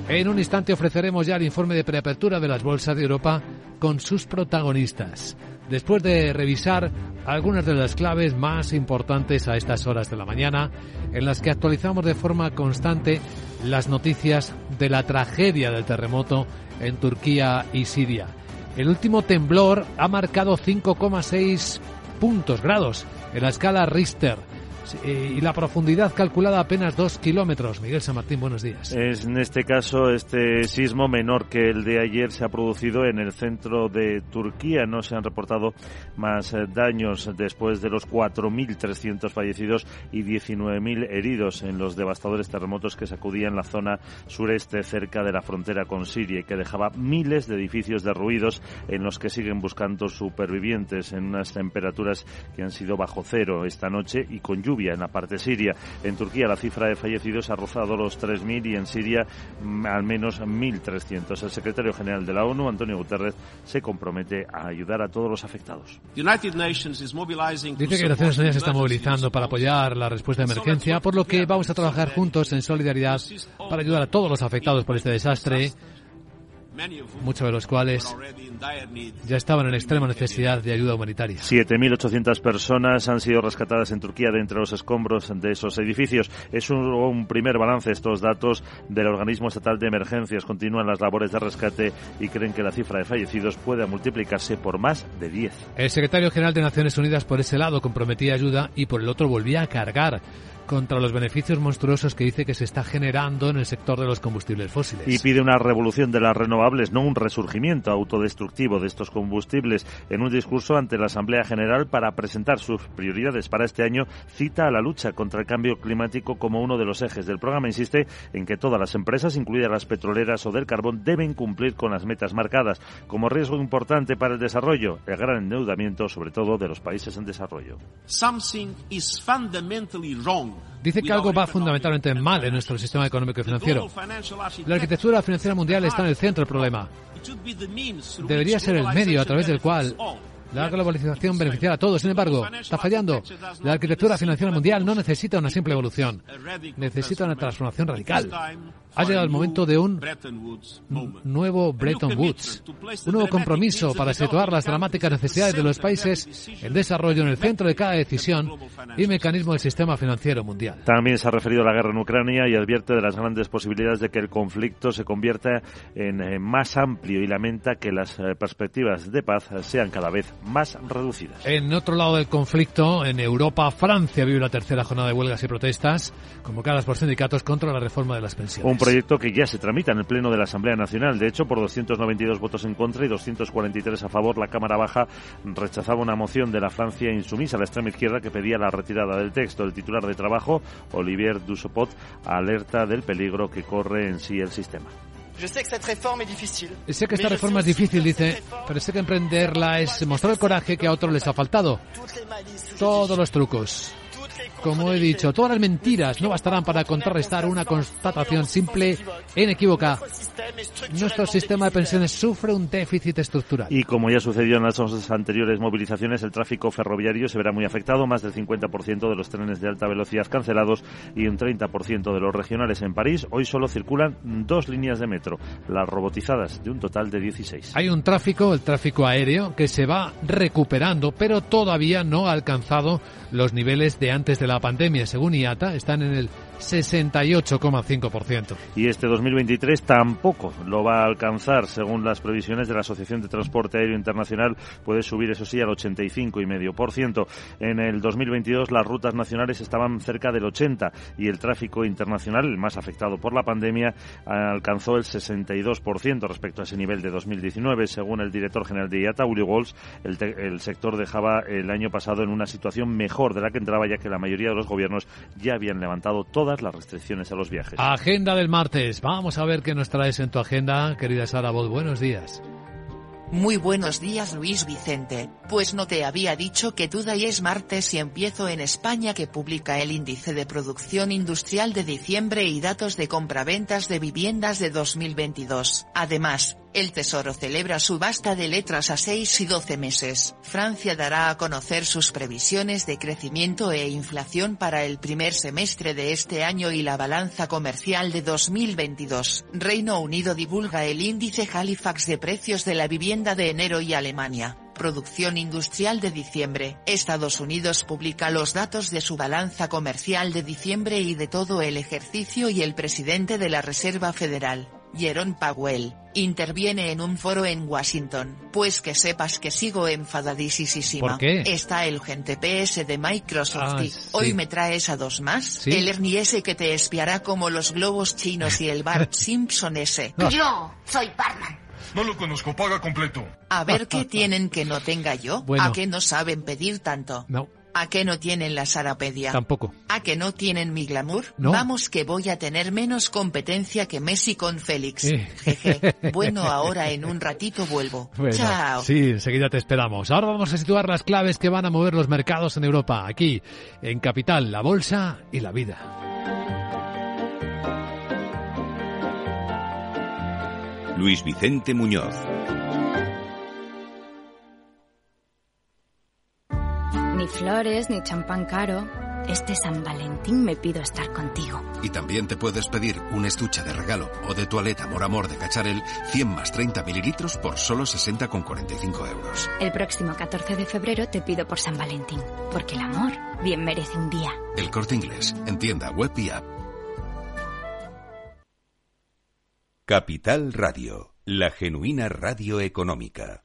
En un instante ofreceremos ya el informe de preapertura de las bolsas de Europa con sus protagonistas después de revisar algunas de las claves más importantes a estas horas de la mañana, en las que actualizamos de forma constante las noticias de la tragedia del terremoto en Turquía y Siria. El último temblor ha marcado 5,6 puntos grados en la escala Richter. Y la profundidad calculada apenas dos kilómetros. Miguel San Martín, buenos días. Es, en este caso, este sismo menor que el de ayer se ha producido en el centro de Turquía. No se han reportado más eh, daños después de los 4.300 fallecidos y 19.000 heridos en los devastadores terremotos que sacudían la zona sureste cerca de la frontera con Siria y que dejaba miles de edificios derruidos en los que siguen buscando supervivientes en unas temperaturas que han sido bajo cero esta noche y con lluvia en la parte siria. En Turquía la cifra de fallecidos ha rozado los 3.000 y en Siria mm, al menos 1.300. El secretario general de la ONU, Antonio Guterres, se compromete a ayudar a todos los afectados. Dice que Naciones Unidas se está movilizando para apoyar la respuesta de emergencia, por lo que vamos a trabajar juntos en solidaridad para ayudar a todos los afectados por este desastre muchos de los cuales ya estaban en extrema necesidad de ayuda humanitaria. 7.800 personas han sido rescatadas en Turquía de entre los escombros de esos edificios. Es un, primer balance estos datos del Organismo Estatal de Emergencias. Continúan las labores de rescate y creen que la cifra de fallecidos puede multiplicarse por más de 10. El secretario general de Naciones Unidas por ese lado comprometía ayuda y por el otro volvía a cargar contra los beneficios monstruosos que dice que se está generando en el sector de los combustibles fósiles. Y pide una revolución de las renovables, no un resurgimiento autodestructivo de estos combustibles. En un discurso ante la Asamblea General para presentar sus prioridades para este año, cita a la lucha contra el cambio climático como uno de los ejes del programa. Insiste en que todas las empresas, incluidas las petroleras o del carbón, deben cumplir con las metas marcadas. Como riesgo importante para el desarrollo, el gran endeudamiento, sobre todo de los países en desarrollo. Dice que algo va fundamentalmente mal en nuestro sistema económico y financiero. La arquitectura financiera mundial está en el centro del problema. Debería ser el medio a través del cual la globalización beneficiará a todos. Sin embargo, está fallando. La arquitectura financiera mundial no necesita una simple evolución. Necesita una transformación radical ha llegado el momento de un nuevo Bretton Woods, un nuevo compromiso para situar las dramáticas necesidades de los países en desarrollo en el centro de cada decisión y mecanismo del sistema financiero mundial. También se ha referido a la guerra en Ucrania y advierte de las grandes posibilidades de que el conflicto se convierta en eh, más amplio y lamenta que las eh, perspectivas de paz sean cada vez más reducidas. En otro lado del conflicto, en Europa, Francia vive la tercera jornada de huelgas y protestas convocadas por sindicatos contra la reforma de las pensiones proyecto que ya se tramita en el Pleno de la Asamblea Nacional. De hecho, por 292 votos en contra y 243 a favor, la Cámara Baja rechazaba una moción de la Francia insumisa a la extrema izquierda que pedía la retirada del texto. El titular de trabajo, Olivier Dussopot, alerta del peligro que corre en sí el sistema. Sé que esta reforma es difícil, dice, pero sé que emprenderla es mostrar el coraje que a otros les ha faltado. Todos los trucos, como he dicho, todas las mentiras no bastarán para contrarrestar una constatación simple e inequívoca. Nuestro sistema de pensiones sufre un déficit estructural. Y como ya sucedió en las anteriores movilizaciones, el tráfico ferroviario se verá muy afectado. Más del 50% de los trenes de alta velocidad cancelados y un 30% de los regionales en París. Hoy solo circulan dos líneas de metro, las robotizadas, de un total de 16. Hay un tráfico, el tráfico aéreo, que se va recuperando, pero todavía no ha alcanzado los niveles de antes de la pandemia. Según IATA, están en el 68,5%. Y este 2023 tampoco lo va a alcanzar, según las previsiones de la Asociación de Transporte Aéreo Internacional, puede subir eso sí al 85,5%. En el 2022 las rutas nacionales estaban cerca del 80 y el tráfico internacional, el más afectado por la pandemia, alcanzó el 62% respecto a ese nivel de 2019, según el director general de IATA, Uli Walsh, el, el sector dejaba el año pasado en una situación mejor de la que entraba ya que la mayoría de los gobiernos ya habían levantado todas las restricciones a los viajes. Agenda del martes. Vamos a ver qué nos traes en tu agenda, querida Sara. Buenos días. Muy buenos días Luis Vicente, pues no te había dicho que duda y es martes y empiezo en España que publica el índice de producción industrial de diciembre y datos de compraventas de viviendas de 2022. Además, el Tesoro celebra subasta de letras a 6 y 12 meses. Francia dará a conocer sus previsiones de crecimiento e inflación para el primer semestre de este año y la balanza comercial de 2022. Reino Unido divulga el índice Halifax de precios de la vivienda de enero y Alemania. Producción industrial de diciembre. Estados Unidos publica los datos de su balanza comercial de diciembre y de todo el ejercicio y el presidente de la Reserva Federal Jerome Powell, interviene en un foro en Washington. Pues que sepas que sigo enfadadísima. ¿Por qué? Está el gente PS de Microsoft Ah, y sí. hoy me traes a dos más. Sí. El Ernie ese que te espiará como los globos chinos y el Bart Simpson ese. Yo soy Batman. No lo conozco, paga completo. A ver qué tienen que no tenga yo. Bueno. ¿A qué no saben pedir tanto? No, ¿A qué no tienen la Sarapedia? tampoco. ¿A que no tienen mi glamour? No. Vamos que voy a tener menos competencia que Messi con Félix. Eh. Jeje. Bueno, ahora en un ratito vuelvo. Bueno, Chao. Sí, enseguida te esperamos. Ahora vamos a situar las claves que van a mover los mercados en Europa, aquí, en Capital, la Bolsa y la Vida. Luis Vicente Muñoz. Ni flores, ni champán caro. Este San Valentín me pido estar contigo. Y también te puedes pedir un estuche de regalo o de toaleta Amor Amor de Cacharel 100 más 30 mililitros por solo 60,45 euros. El próximo 14 de febrero te pido por San Valentín, porque el amor bien merece un día. El corte inglés, en tienda web y app. Capital Radio, la genuina radio económica.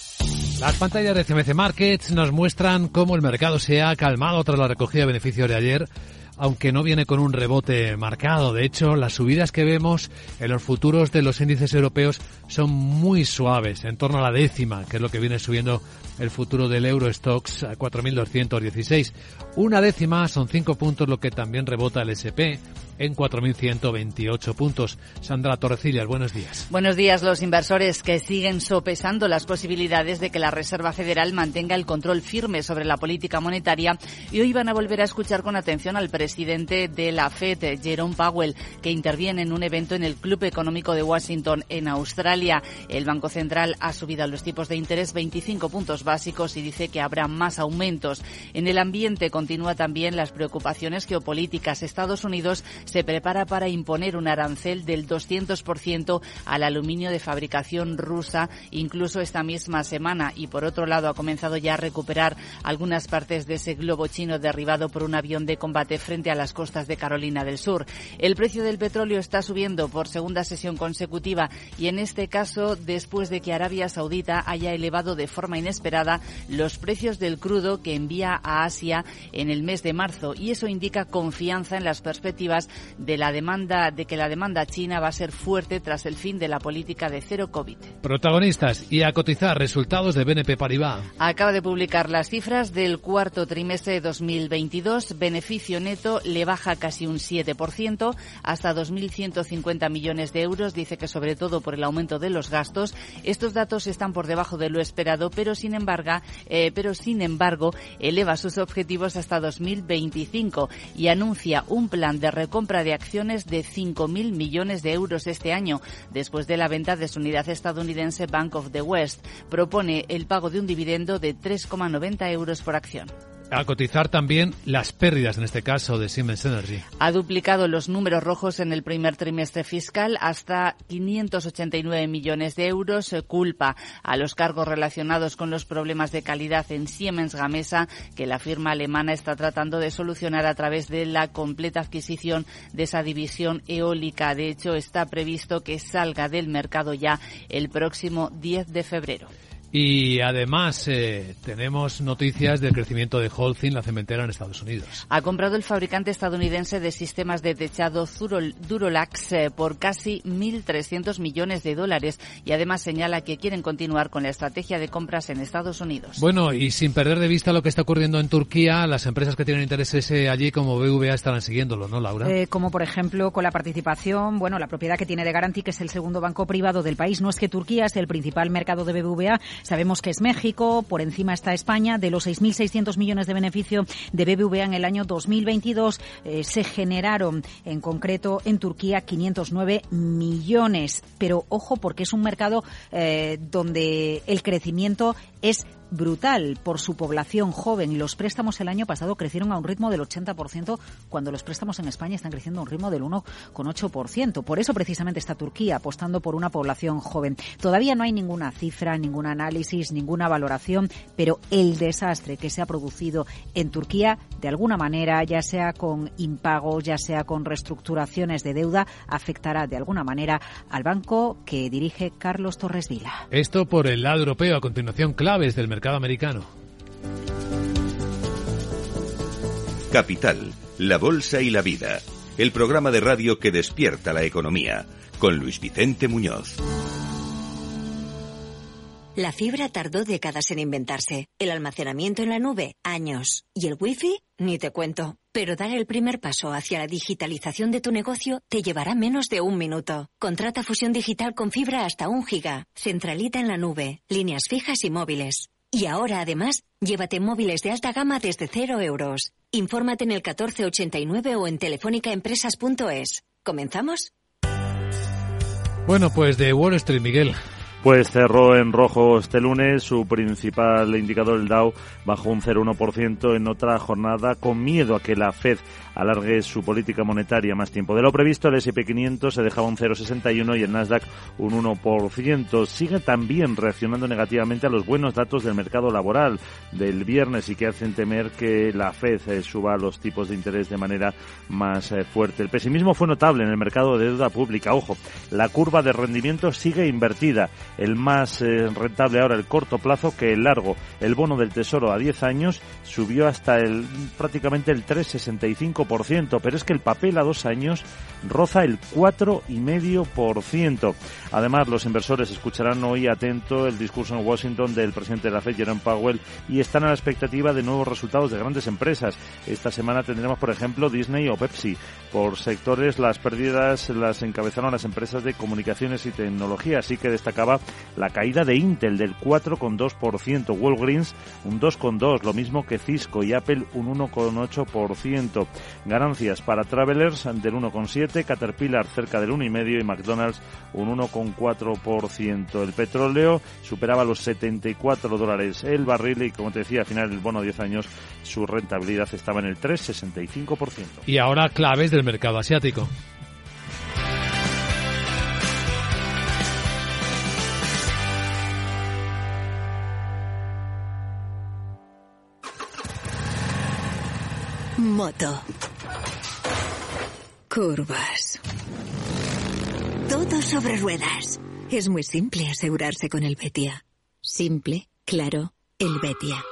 Las pantallas de CMC Markets nos muestran cómo el mercado se ha calmado tras la recogida de beneficios de ayer, aunque no viene con un rebote marcado. De hecho, las subidas que vemos en los futuros de los índices europeos son muy suaves, en torno a la décima, que es lo que viene subiendo el futuro del Eurostox a 4.216. Una décima son cinco puntos, lo que también rebota el SP en 4.128 puntos. Sandra Torrecillas, buenos días. Buenos días. Los inversores que siguen sopesando las posibilidades de que la Reserva Federal mantenga el control firme sobre la política monetaria y hoy van a volver a escuchar con atención al presidente de la Fed, Jerome Powell, que interviene en un evento en el Club Económico de Washington en Australia. El Banco Central ha subido los tipos de interés 25 puntos básicos y dice que habrá más aumentos. En el ambiente continúa también las preocupaciones geopolíticas. Estados Unidos se prepara para imponer un arancel del 200% al aluminio de fabricación rusa, incluso esta misma semana. Y por otro lado, ha comenzado ya a recuperar algunas partes de ese globo chino derribado por un avión de combate frente a las costas de Carolina del Sur. El precio del petróleo está subiendo por segunda sesión consecutiva y en este caso después de que Arabia Saudita haya elevado de forma inesperada los precios del crudo que envía a Asia en el mes de marzo y eso indica confianza en las perspectivas de la demanda de que la demanda china va a ser fuerte tras el fin de la política de cero COVID. Protagonistas y a cotizar resultados de BNP Paribas. Acaba de publicar las cifras del cuarto trimestre de 2022. Beneficio neto le baja casi un 7% hasta 2.150 millones de euros. Dice que sobre todo por el aumento de los gastos. Estos datos están por debajo de lo esperado, pero sin embargo, eh, pero sin embargo eleva sus objetivos hasta 2025 y anuncia un plan de recompra de acciones de 5.000 millones de euros este año, después de la venta de su unidad estadounidense Bank of the West. Propone el pago de un dividendo de 3,90 euros por acción. A cotizar también las pérdidas, en este caso, de Siemens Energy. Ha duplicado los números rojos en el primer trimestre fiscal hasta 589 millones de euros. Eh, Culpa a los cargos relacionados con los problemas de calidad en Siemens Gamesa, que la firma alemana está tratando de solucionar a través de la completa adquisición de esa división eólica. De hecho, está previsto que salga del mercado ya el próximo 10 de febrero. Y además eh, tenemos noticias del crecimiento de Holcim, la cementera en Estados Unidos. Ha comprado el fabricante estadounidense de sistemas de techado Durol- Durolax eh, por casi 1.300 millones de dólares y además señala que quieren continuar con la estrategia de compras en Estados Unidos. Bueno, y sin perder de vista lo que está ocurriendo en Turquía, las empresas que tienen intereses eh, allí como BVA estarán siguiéndolo, ¿no, Laura? Eh, como por ejemplo con la participación, bueno, la propiedad que tiene de Garanti, que es el segundo banco privado del país. No es que Turquía es el principal mercado de BBVA, Sabemos que es México, por encima está España. De los 6.600 millones de beneficio de BBVA en el año 2022, eh, se generaron en concreto en Turquía 509 millones. Pero ojo, porque es un mercado eh, donde el crecimiento es brutal por su población joven. Los préstamos el año pasado crecieron a un ritmo del 80%, cuando los préstamos en España están creciendo a un ritmo del 1,8%. Por eso precisamente está Turquía apostando por una población joven. Todavía no hay ninguna cifra, ningún análisis, ninguna valoración, pero el desastre que se ha producido en Turquía, de alguna manera, ya sea con impagos, ya sea con reestructuraciones de deuda, afectará de alguna manera al banco que dirige Carlos Torres Vila. Esto por el lado europeo. A continuación, claves del mercado americano. Capital, la Bolsa y la Vida. El programa de radio que despierta la economía. Con Luis Vicente Muñoz. La fibra tardó décadas en inventarse. El almacenamiento en la nube, años. Y el wifi, ni te cuento. Pero dar el primer paso hacia la digitalización de tu negocio te llevará menos de un minuto. Contrata fusión digital con fibra hasta un giga. Centralita en la nube. Líneas fijas y móviles. Y ahora, además, llévate móviles de alta gama desde cero euros. Infórmate en el 1489 o en telefónicaempresas.es. ¿Comenzamos? Bueno, pues de Wall Street, Miguel. Pues cerró en rojo este lunes, su principal indicador, el Dow, bajó un 0,1% en otra jornada con miedo a que la Fed alargue su política monetaria más tiempo. De lo previsto, el S&P 500 se dejaba un 0,61 y el Nasdaq un 1%. Sigue también reaccionando negativamente a los buenos datos del mercado laboral del viernes y que hacen temer que la Fed eh, suba los tipos de interés de manera más eh, fuerte. El pesimismo fue notable en el mercado de deuda pública. Ojo, la curva de rendimiento sigue invertida el más eh, rentable ahora el corto plazo que el largo. El bono del Tesoro a 10 años subió hasta el prácticamente el 3,65%, pero es que el papel a dos años roza el 4,5%. Además, los inversores escucharán hoy atento el discurso en Washington del presidente de la Fed, Jerome Powell, y están a la expectativa de nuevos resultados de grandes empresas. Esta semana tendremos, por ejemplo, Disney o Pepsi. Por sectores, las pérdidas las encabezaron las empresas de comunicaciones y tecnología, así que destacaba la caída de Intel del 4,2%, Walgreens un 2,2%, lo mismo que Cisco y Apple un 1,8%. Ganancias para Travelers del 1,7%, Caterpillar cerca del 1,5% y McDonald's un 1,4%. El petróleo superaba los 74 dólares el barril y, como te decía, al final del bono 10 años su rentabilidad estaba en el 3,65%. Y ahora claves del mercado asiático. Moto. Curvas. Todo sobre ruedas. Es muy simple asegurarse con el Betia. Simple, claro, el Betia.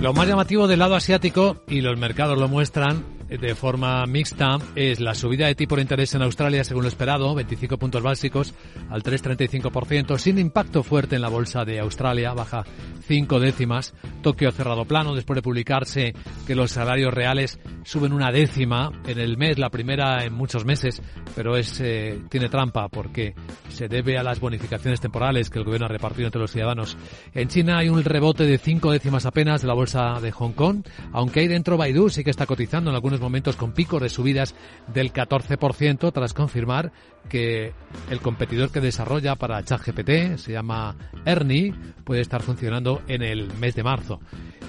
Lo más llamativo del lado asiático, y los mercados lo muestran, de forma mixta es la subida de tipo de interés en Australia, según lo esperado, 25 puntos básicos al 3,35%, sin impacto fuerte en la bolsa de Australia, baja 5 décimas. Tokio cerrado plano después de publicarse que los salarios reales suben una décima en el mes, la primera en muchos meses, pero es eh, tiene trampa porque se debe a las bonificaciones temporales que el gobierno ha repartido entre los ciudadanos. En China hay un rebote de 5 décimas apenas de la bolsa de Hong Kong, aunque hay dentro Baidu sí que está cotizando en algunos momentos con picos de subidas del 14% tras confirmar que el competidor que desarrolla para ChatGPT se llama Ernie puede estar funcionando en el mes de marzo.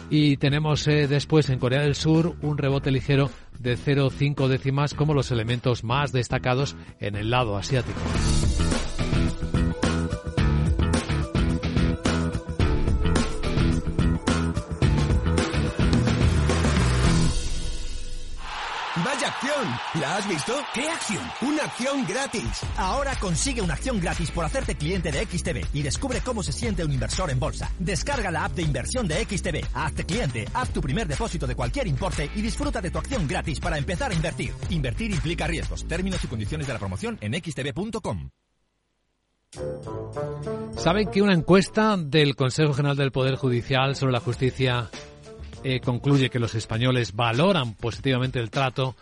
Y tenemos eh, después en Corea del Sur un rebote ligero de 0,5 décimas como los elementos más destacados en el lado asiático. ¿La has visto? ¿Qué acción? ¡Una acción gratis! Ahora consigue una acción gratis por hacerte cliente de XTB y descubre cómo se siente un inversor en bolsa. Descarga la app de inversión de XTB, hazte cliente, haz tu primer depósito de cualquier importe y disfruta de tu acción gratis para empezar a invertir. Invertir implica riesgos. Términos y condiciones de la promoción en xtb.com. ¿Saben que una encuesta del Consejo General del Poder Judicial sobre la justicia eh, concluye que los españoles valoran positivamente el trato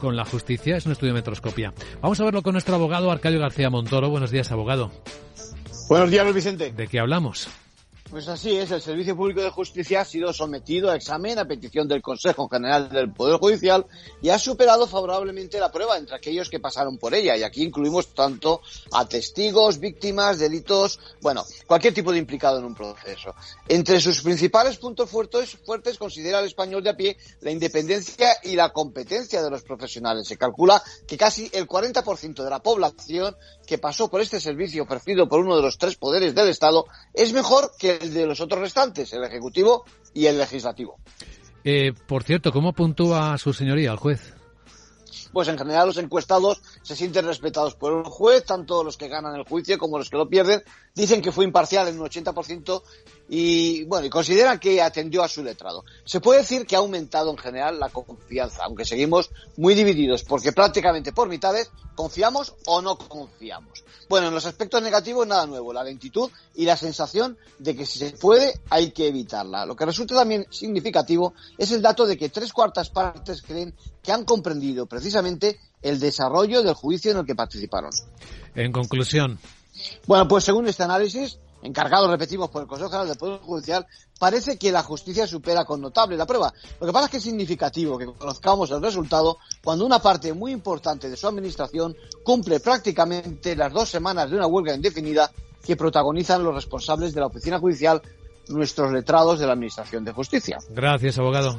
con la justicia. Es un estudio de metroscopia. Vamos a verlo con nuestro abogado Arcadio García Montoro. Buenos días, abogado. Buenos días, Luis Vicente. ¿De qué hablamos? Pues así es, el Servicio Público de Justicia ha sido sometido a examen a petición del Consejo General del Poder Judicial y ha superado favorablemente la prueba entre aquellos que pasaron por ella. Y aquí incluimos tanto a testigos, víctimas, delitos, bueno, cualquier tipo de implicado en un proceso. Entre sus principales puntos fuertes, fuertes considera el español de a pie la independencia y la competencia de los profesionales. Se calcula que casi el 40% de la población que pasó por este servicio ofrecido por uno de los tres poderes del Estado es mejor que el de los otros restantes, el Ejecutivo y el Legislativo. Eh, por cierto, ¿cómo puntúa su señoría el juez? Pues en general los encuestados se sienten respetados por el juez, tanto los que ganan el juicio como los que lo pierden. Dicen que fue imparcial en un 80% y bueno, y consideran que atendió a su letrado. Se puede decir que ha aumentado en general la confianza, aunque seguimos muy divididos, porque prácticamente por mitades confiamos o no confiamos. Bueno, en los aspectos negativos nada nuevo, la lentitud y la sensación de que si se puede hay que evitarla. Lo que resulta también significativo es el dato de que tres cuartas partes creen que han comprendido precisamente el desarrollo del juicio en el que participaron. En conclusión. Bueno, pues según este análisis, encargado, repetimos, por el Consejo General del Poder Judicial, parece que la justicia supera con notable la prueba. Lo que pasa es que es significativo que conozcamos el resultado cuando una parte muy importante de su administración cumple prácticamente las dos semanas de una huelga indefinida que protagonizan los responsables de la oficina judicial, nuestros letrados de la Administración de Justicia. Gracias, abogado.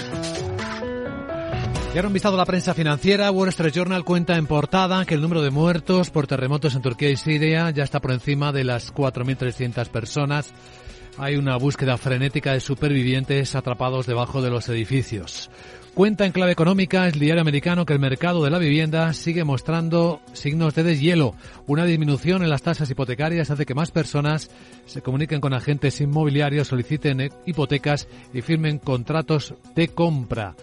Y ahora un la prensa financiera. Wall Street Journal cuenta en portada que el número de muertos por terremotos en Turquía y Siria ya está por encima de las 4.300 personas. Hay una búsqueda frenética de supervivientes atrapados debajo de los edificios. Cuenta en clave económica el diario americano que el mercado de la vivienda sigue mostrando signos de deshielo. Una disminución en las tasas hipotecarias hace que más personas se comuniquen con agentes inmobiliarios, soliciten hipotecas y firmen contratos de compra.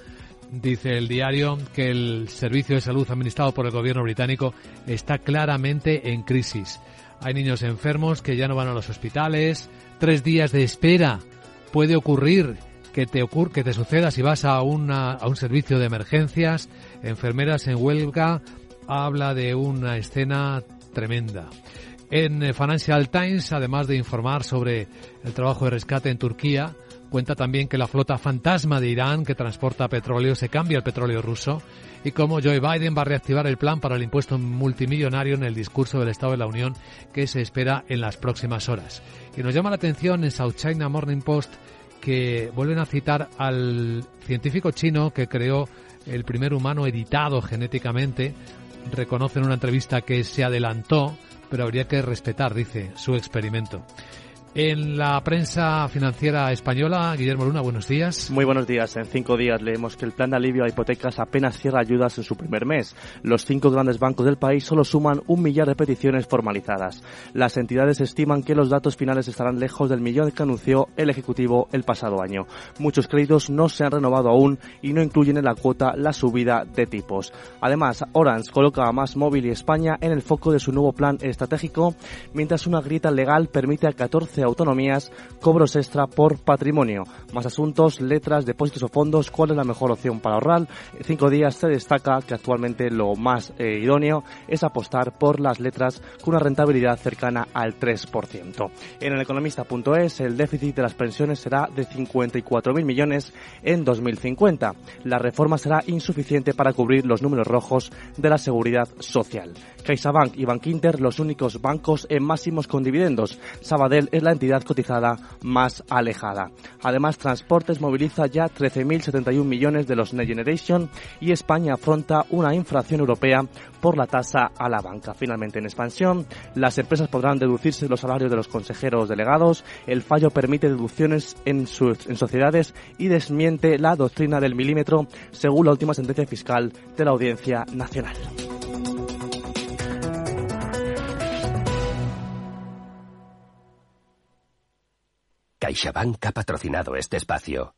Dice el diario que el servicio de salud administrado por el gobierno británico está claramente en crisis. Hay niños enfermos que ya no van a los hospitales, tres días de espera. Puede ocurrir que te ocurra, que te suceda si vas a, una, a un servicio de emergencias. Enfermeras en huelga habla de una escena tremenda. En Financial Times, además de informar sobre el trabajo de rescate en Turquía, Cuenta también que la flota fantasma de Irán que transporta petróleo se cambia al petróleo ruso y cómo Joe Biden va a reactivar el plan para el impuesto multimillonario en el discurso del Estado de la Unión que se espera en las próximas horas. Y nos llama la atención en South China Morning Post que vuelven a citar al científico chino que creó el primer humano editado genéticamente. Reconoce en una entrevista que se adelantó, pero habría que respetar, dice, su experimento. En la prensa financiera española, Guillermo Luna, buenos días. Muy buenos días. En cinco días leemos que el plan de alivio a hipotecas apenas cierra ayudas en su primer mes. Los cinco grandes bancos del país solo suman un millar de peticiones formalizadas. Las entidades estiman que los datos finales estarán lejos del millón que anunció el Ejecutivo el pasado año. Muchos créditos no se han renovado aún y no incluyen en la cuota la subida de tipos. Además, Orange coloca a Más Móvil y España en el foco de su nuevo plan estratégico, mientras una grieta legal permite a 14 autonomías cobros extra por patrimonio. Más asuntos, letras, depósitos o fondos, cuál es la mejor opción para ahorrar. En cinco días se destaca que actualmente lo más eh, idóneo es apostar por las letras con una rentabilidad cercana al 3%. En el economista.es el déficit de las pensiones será de 54.000 millones en 2050. La reforma será insuficiente para cubrir los números rojos de la seguridad social. CaixaBank y Bankinter los únicos bancos en máximos con dividendos. Sabadell es la la entidad cotizada más alejada. Además, Transportes moviliza ya 13.071 millones de los Next Generation y España afronta una infracción europea por la tasa a la banca. Finalmente, en expansión, las empresas podrán deducirse los salarios de los consejeros delegados. El fallo permite deducciones en, sus, en sociedades y desmiente la doctrina del milímetro según la última sentencia fiscal de la Audiencia Nacional. CaixaBank ha patrocinado este espacio.